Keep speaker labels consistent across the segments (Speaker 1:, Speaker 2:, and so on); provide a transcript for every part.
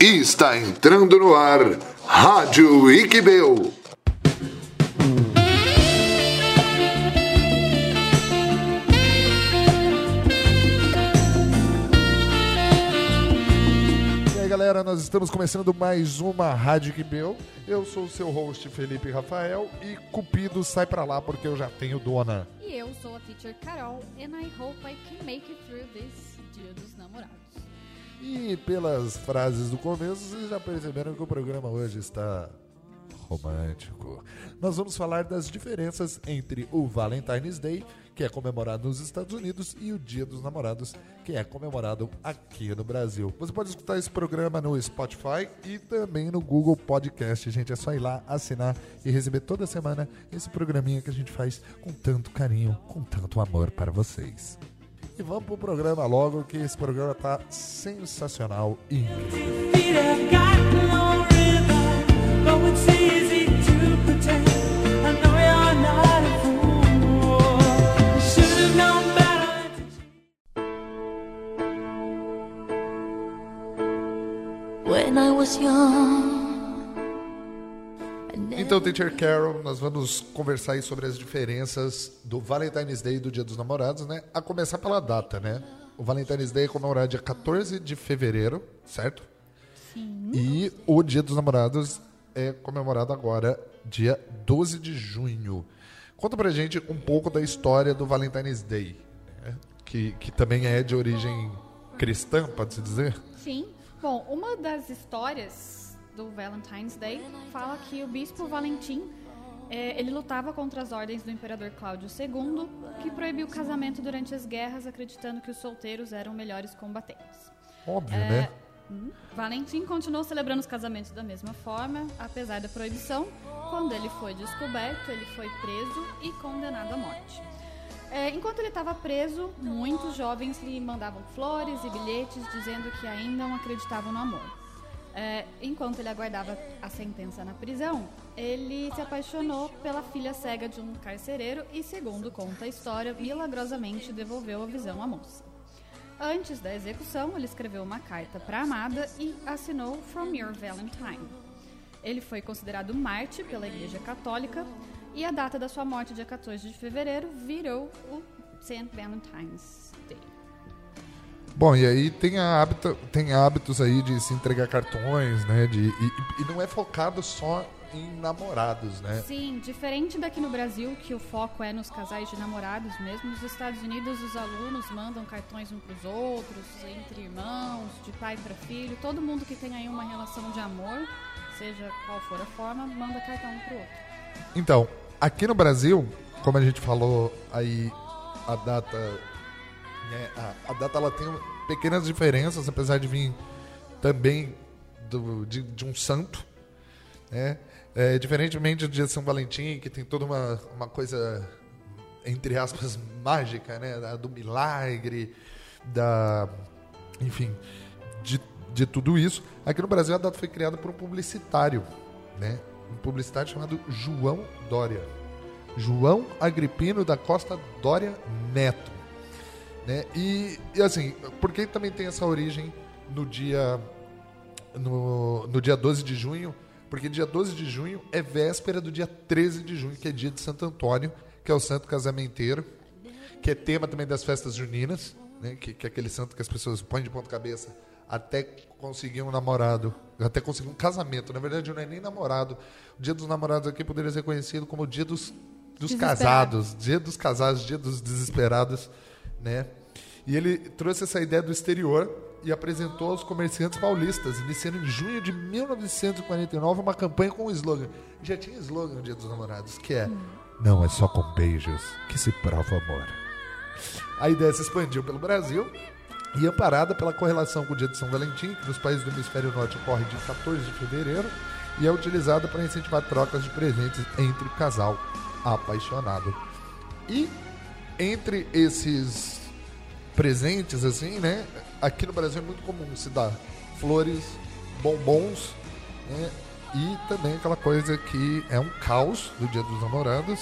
Speaker 1: E está entrando no ar Rádio Iquibeu.
Speaker 2: Nós estamos começando mais uma Rádio Iquibeu. Eu sou o seu host Felipe Rafael e Cupido sai pra lá porque eu já tenho dona.
Speaker 3: E eu sou a teacher Carol and I hope I can make it through this Dia dos Namorados.
Speaker 2: E pelas frases do começo, vocês já perceberam que o programa hoje está romântico. Nós vamos falar das diferenças entre o Valentine's Day, que é comemorado nos Estados Unidos, e o Dia dos Namorados, que é comemorado aqui no Brasil. Você pode escutar esse programa no Spotify e também no Google Podcast. Gente, é só ir lá, assinar e receber toda semana esse programinha que a gente faz com tanto carinho, com tanto amor para vocês. E vamos pro programa logo, que esse programa tá sensacional e incrível. Teacher Carol, nós vamos conversar aí sobre as diferenças do Valentine's Day e do Dia dos Namorados, né? A começar pela data, né? O Valentine's Day é comemorado dia 14 de fevereiro, certo? Sim. E o Dia dos Namorados é comemorado agora, dia 12 de junho. Conta pra gente um pouco da história do Valentine's Day, né? que, que também é de origem cristã, pode-se dizer?
Speaker 3: Sim. Bom, uma das histórias do Valentine's Day fala que o bispo Valentim eh, ele lutava contra as ordens do imperador Cláudio II, que proibiu o casamento durante as guerras, acreditando que os solteiros eram melhores combatentes.
Speaker 2: Óbvio,
Speaker 3: É,
Speaker 2: né?
Speaker 3: hum, Valentim continuou celebrando os casamentos da mesma forma, apesar da proibição. Quando ele foi descoberto, ele foi preso e condenado à morte. É, enquanto ele estava preso, muitos jovens lhe mandavam flores e bilhetes dizendo que ainda não acreditavam no amor. É, enquanto ele aguardava a sentença na prisão, ele se apaixonou pela filha cega de um carcereiro e, segundo conta a história, milagrosamente devolveu a visão à moça. Antes da execução, ele escreveu uma carta para a amada e assinou From Your Valentine. Ele foi considerado mártir pela Igreja Católica e a data da sua morte, dia 14 de fevereiro, virou o St. Valentine's Day.
Speaker 2: Bom, e aí tem, a hábito, tem hábitos aí de se entregar cartões, né? De, e, e não é focado só em namorados, né?
Speaker 3: Sim, diferente daqui no Brasil, que o foco é nos casais de namorados mesmo, nos Estados Unidos os alunos mandam cartões uns para os outros, entre irmãos, de pai para filho, todo mundo que tem aí uma relação de amor, seja qual for a forma, manda cartão um pro outro.
Speaker 2: Então, aqui no Brasil, como a gente falou aí, a data. Né, a, a data ela tem pequenas diferenças, apesar de vir também do, de, de um santo, né? É, diferentemente do dia de São Valentim, que tem toda uma, uma coisa, entre aspas, mágica, né? Do milagre, da. Enfim, de, de tudo isso. Aqui no Brasil a data foi criada por um publicitário, né? Um publicitário chamado João Dória. João Agripino da Costa Dória Neto. Né? E, e assim, por que também tem essa origem no dia no, no dia 12 de junho? Porque dia 12 de junho é véspera do dia 13 de junho, que é dia de Santo Antônio, que é o santo casamenteiro, que é tema também das festas juninas, né? que, que é aquele santo que as pessoas põem de ponta cabeça até conseguir um namorado, até conseguir um casamento. Na verdade, não é nem namorado. O dia dos namorados aqui poderia ser conhecido como o dia dos, dos casados, dia dos casados, dia dos desesperados, né? E ele trouxe essa ideia do exterior e apresentou aos comerciantes paulistas, iniciando em junho de 1949 uma campanha com um slogan. Já tinha slogan no Dia dos Namorados, que é Não é só com beijos que se prova o amor. A ideia se expandiu pelo Brasil e amparada pela correlação com o dia de São Valentim, que nos países do hemisfério norte ocorre de 14 de fevereiro, e é utilizada para incentivar trocas de presentes entre o casal apaixonado. E entre esses presentes, assim, né? Aqui no Brasil é muito comum se dar flores, bombons, né? E também aquela coisa que é um caos do Dia dos Namorados,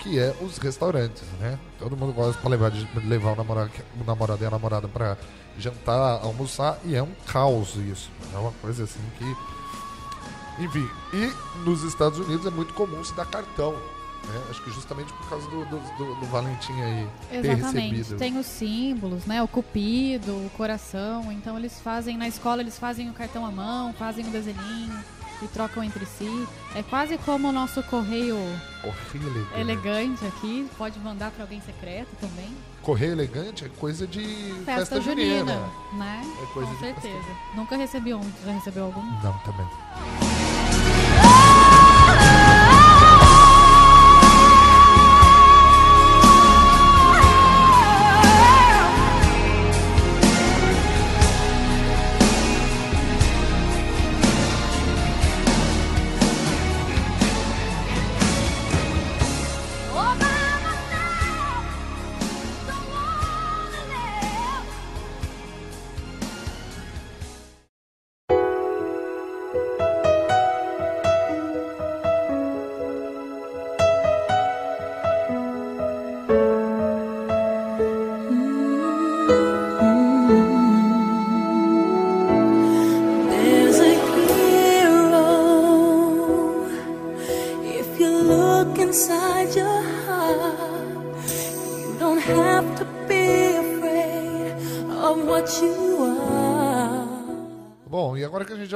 Speaker 2: que é os restaurantes, né? Todo mundo gosta para levar, de- levar o, namorado, o namorado e a namorada para jantar, almoçar, e é um caos isso. É uma coisa assim que. Enfim, e nos Estados Unidos é muito comum se dar cartão. Né? Acho que justamente por causa do, do, do- do Valentim aí ter
Speaker 3: Exatamente.
Speaker 2: recebido.
Speaker 3: Tem os símbolos, né? O cupido, o coração. Então eles fazem, na escola eles fazem o cartão à mão, fazem o desenhinho e trocam entre si. É quase como o nosso correio
Speaker 2: elegante.
Speaker 3: elegante aqui. Pode mandar para alguém secreto também.
Speaker 2: Correio elegante é coisa de
Speaker 3: Festa,
Speaker 2: festa,
Speaker 3: junina,
Speaker 2: junina.
Speaker 3: né?
Speaker 2: É coisa
Speaker 3: Com
Speaker 2: de
Speaker 3: certeza. Nunca recebi um. Já recebeu algum?
Speaker 2: Não, também.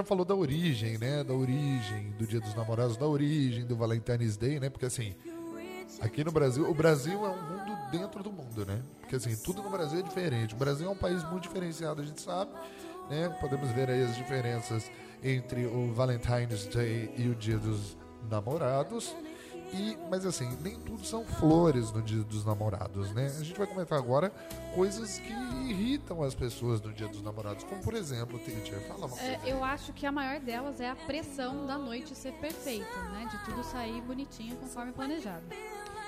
Speaker 2: Falou da origem, né? Da origem do Dia dos Namorados, da origem do Valentine's Day, né? Porque assim, aqui no Brasil, o Brasil é um mundo dentro do mundo, né? Porque assim, tudo no Brasil é diferente. O Brasil é um país muito diferenciado, a gente sabe, né? Podemos ver aí as diferenças entre o Valentine's Day e o Dia dos Namorados. E, mas assim, nem tudo são flores no Dia dos Namorados, né? A gente vai comentar agora coisas que irritam as pessoas no Dia dos Namorados, como por exemplo, Teacher, fala uma coisa.
Speaker 3: É, eu acho que a maior delas é a pressão da noite ser perfeita, né? De tudo sair bonitinho conforme planejado.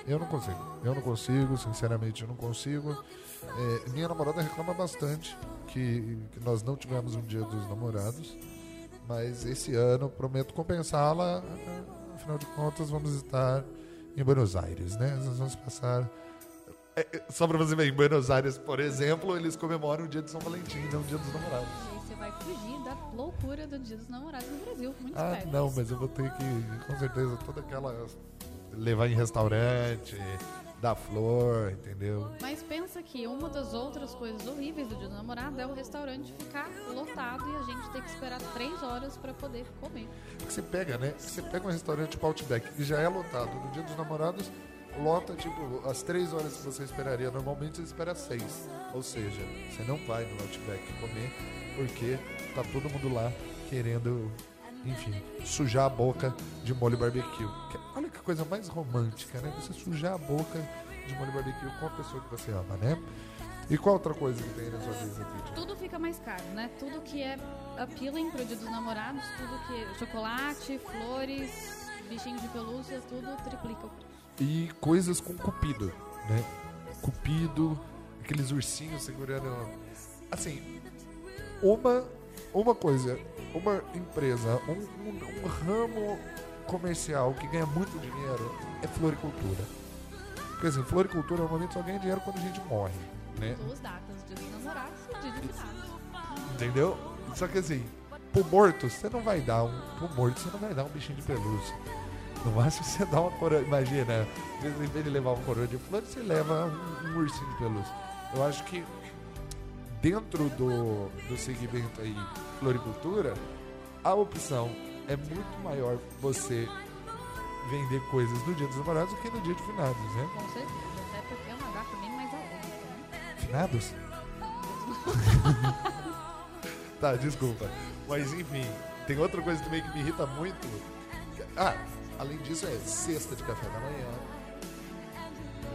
Speaker 2: Eu não consigo. Eu não consigo, sinceramente, eu não consigo. É, minha namorada reclama bastante que, que nós não tivemos um dia dos namorados. Mas esse ano prometo compensá-la. Afinal de contas, vamos estar em Buenos Aires, né? Nós vamos passar. É, é, só pra você ver, em Buenos Aires, por exemplo, eles comemoram o dia de São Valentim, não o dia dos namorados.
Speaker 3: E aí você vai fugir da loucura do Dia dos Namorados no Brasil. Muito
Speaker 2: Ah,
Speaker 3: esperto.
Speaker 2: não, mas eu vou ter que, com certeza, toda aquela. levar em restaurante, dar flor, entendeu?
Speaker 3: Mas pensa que uma das outras coisas horríveis do Dia do Namorado é o restaurante ficar lotado e a gente ter que esperar três horas pra poder comer.
Speaker 2: você pega, né? Você pega um restaurante tipo Outback que já é lotado. No dia dos namorados, lota tipo as três horas que você esperaria. Normalmente você espera seis. Ou seja, você não vai no Outback comer porque tá todo mundo lá querendo, enfim, sujar a boca de molho barbecue. Coisa mais romântica, né? Você sujar a boca de molho barbecue com a pessoa que você ama, né? E qual outra coisa que tem na sua vida?
Speaker 3: Tudo fica mais caro, né? Tudo que é appealing pro Dia dos Namorados, tudo que é chocolate, flores, bichinho de pelúcia, tudo triplica o preço.
Speaker 2: e coisas com cupido, né? Cupido, aqueles ursinhos segurando. Assim, uma, uma coisa, uma empresa, um, um- um ramo comercial que ganha muito dinheiro é floricultura. Porque assim, floricultura normalmente só ganha dinheiro quando a gente morre, né?
Speaker 3: Duas datas, Dia dos Namorados e Dia de Finados.
Speaker 2: Entendeu? Só que assim, pro morto, você não vai dar um. Pro morto, você não vai dar um bichinho de pelúcia. No máximo você dá uma coroa. Imagina, em vez de levar uma coroa de flores, você leva um, um ursinho de pelúcia. Eu acho que dentro do, do segmento aí floricultura, a opção é muito maior você vender coisas no dia dos namorados do que no dia de finados, né?
Speaker 3: Com certeza, até porque é uma data bem mais alegre, né?
Speaker 2: Finados? tá, desculpa. Mas enfim, tem outra coisa também que me irrita muito. Ah, além disso é cesta de café da manhã.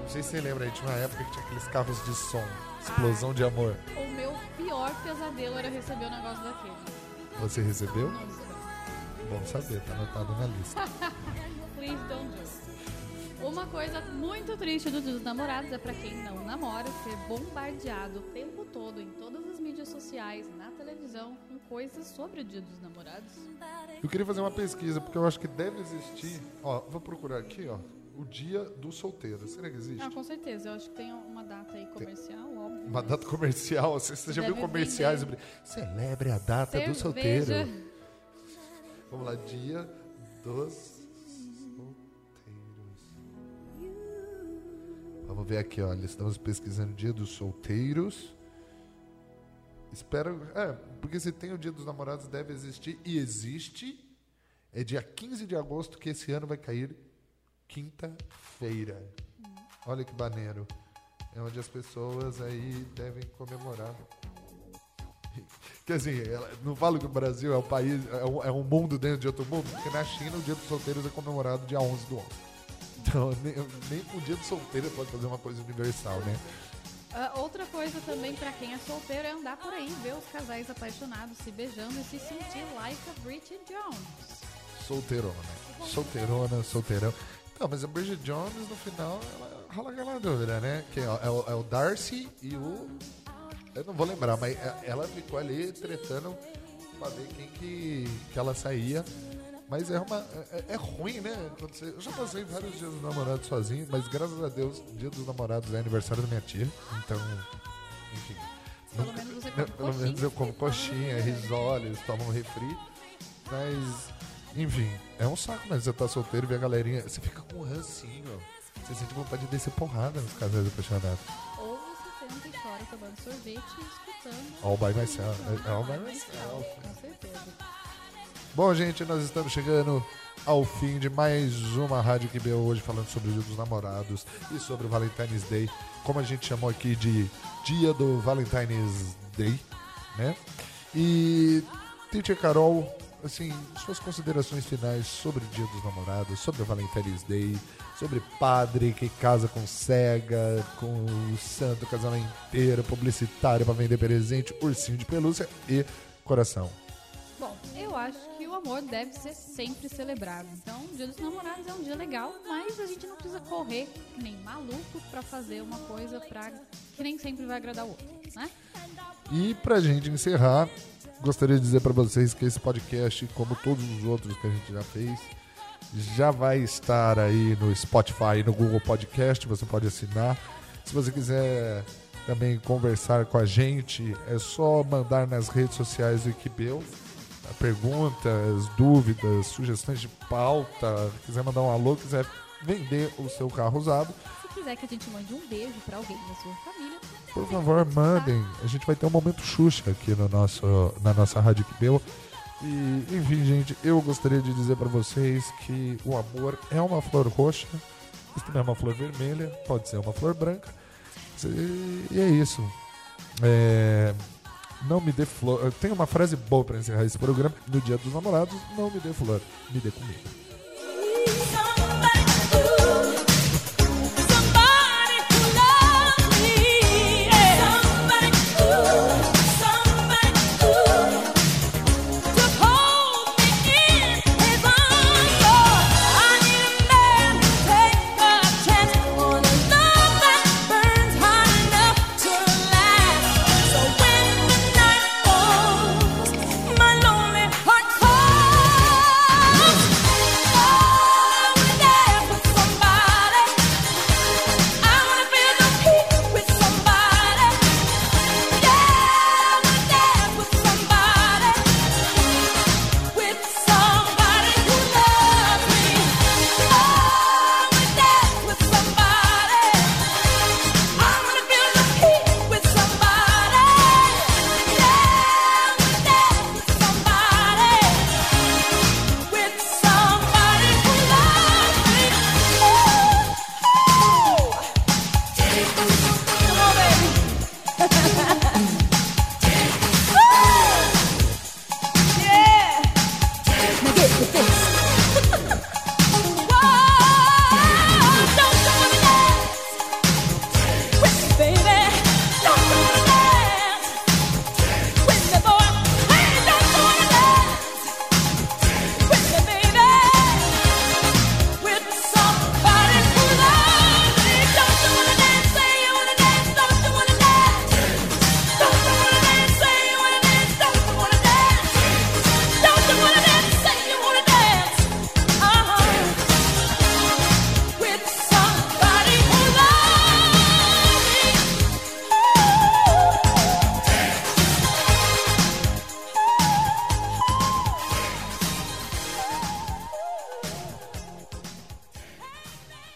Speaker 2: Não sei se você lembra, aí tinha uma época que tinha aqueles carros de som, explosão de amor.
Speaker 3: O meu pior pesadelo era receber o negócio daquele.
Speaker 2: Você recebeu? Bom saber, tá anotado na lista.
Speaker 3: Please don't do. Uma coisa muito triste do Dia dos Namorados é pra quem não namora ser bombardeado o tempo todo em todas as mídias sociais, na televisão, com coisas sobre o Dia dos Namorados.
Speaker 2: Eu queria fazer uma pesquisa, porque eu acho que deve existir. Ó, vou procurar aqui, ó. o dia do solteiro. Será que existe?
Speaker 3: Ah, com certeza. Eu acho que tem uma data aí comercial, óbvio.
Speaker 2: Uma data comercial. Você, você já viu comerciais?
Speaker 3: vender.
Speaker 2: Celebre a data do
Speaker 3: Cerveja.
Speaker 2: solteiro. Vamos lá, dia dos solteiros. Vamos ver aqui, olha. Estamos pesquisando dia dos solteiros. Espero. É, porque se tem o dia dos namorados, deve existir. E existe. É dia 15 de agosto que esse ano vai cair quinta-feira. Olha que maneiro. É onde as pessoas aí devem comemorar. Dizer, ela- não falo que o Brasil é um país, é um, é mundo dentro de outro mundo, porque na China o dia dos solteiros é comemorado dia 11 do 11. Então, nem, nem o dia dos solteiros pode fazer uma coisa universal, né?
Speaker 3: Ah, outra coisa também pra quem é solteiro é andar por aí, ver os casais apaixonados se beijando e se sentir like a Bridget Jones.
Speaker 2: Solteirona. Solteirona, solteirão. Não, mas a Bridget Jones, no final, ela rola aquela dúvida, né? Que é, é o, é o Darcy e o. Eu não vou lembrar, mas é- ela ficou ali tretando pra ver quem que, que ela saía. Mas é uma. É, é ruim, né? Você- eu já passei vários dias dos namorados sozinho, mas graças a Deus, dia dos namorados é aniversário da minha tia. Então, enfim.
Speaker 3: Pelo menos você come
Speaker 2: pelo
Speaker 3: coxinha
Speaker 2: menos eu como coxinha, risoles, tomo um refri. Mas, enfim, é um saco, mas você tá solteiro e vê a galerinha. Você fica com um rancinho. Você sente vontade de descer porrada nos casais apaixonados.
Speaker 3: Senta e chora tomando sorvete e escutando.
Speaker 2: All by myself. All by myself.
Speaker 3: Com certeza.
Speaker 2: Bom, gente, nós estamos chegando ao fim de mais uma Rádio veio hoje falando sobre o Dia dos Namorados e sobre o Valentine's Day, como a gente chamou aqui de Dia do Valentine's Day, né? E Teacher Carol, assim, suas considerações finais sobre o Dia dos Namorados, sobre o Valentine's Day, sobre padre que casa com cega, com o santo casamento inteiro, publicitário para vender presente, ursinho de pelúcia e coração.
Speaker 3: Bom, eu acho que o amor deve ser sempre celebrado. Então, o Dia dos Namorados é um dia legal, mas a gente não precisa correr nem maluco pra fazer uma coisa pra que nem sempre vai agradar o outro, né?
Speaker 2: E pra gente encerrar, gostaria de dizer pra vocês que esse podcast, como todos os outros que a gente já fez, já vai estar aí no Spotify e no Google Podcast, você pode assinar. Se você quiser também conversar com a gente, é só mandar nas redes sociais do Equibeu perguntas, dúvidas, sugestões de pauta, quiser mandar um alô, quiser vender o seu carro usado,
Speaker 3: quiser que a gente mande um beijo pra alguém da sua família,
Speaker 2: por favor, mandem. A gente vai ter um momento Xuxa aqui no nosso, na nossa Rádio Quibeu. E, enfim, gente, eu gostaria de dizer pra vocês que o amor é uma flor roxa, isso também é uma flor vermelha, pode ser uma flor branca. E, e é isso. É, não me dê flor. Tem uma frase boa pra encerrar esse programa. No dia dos namorados, não me dê flor, me dê comida.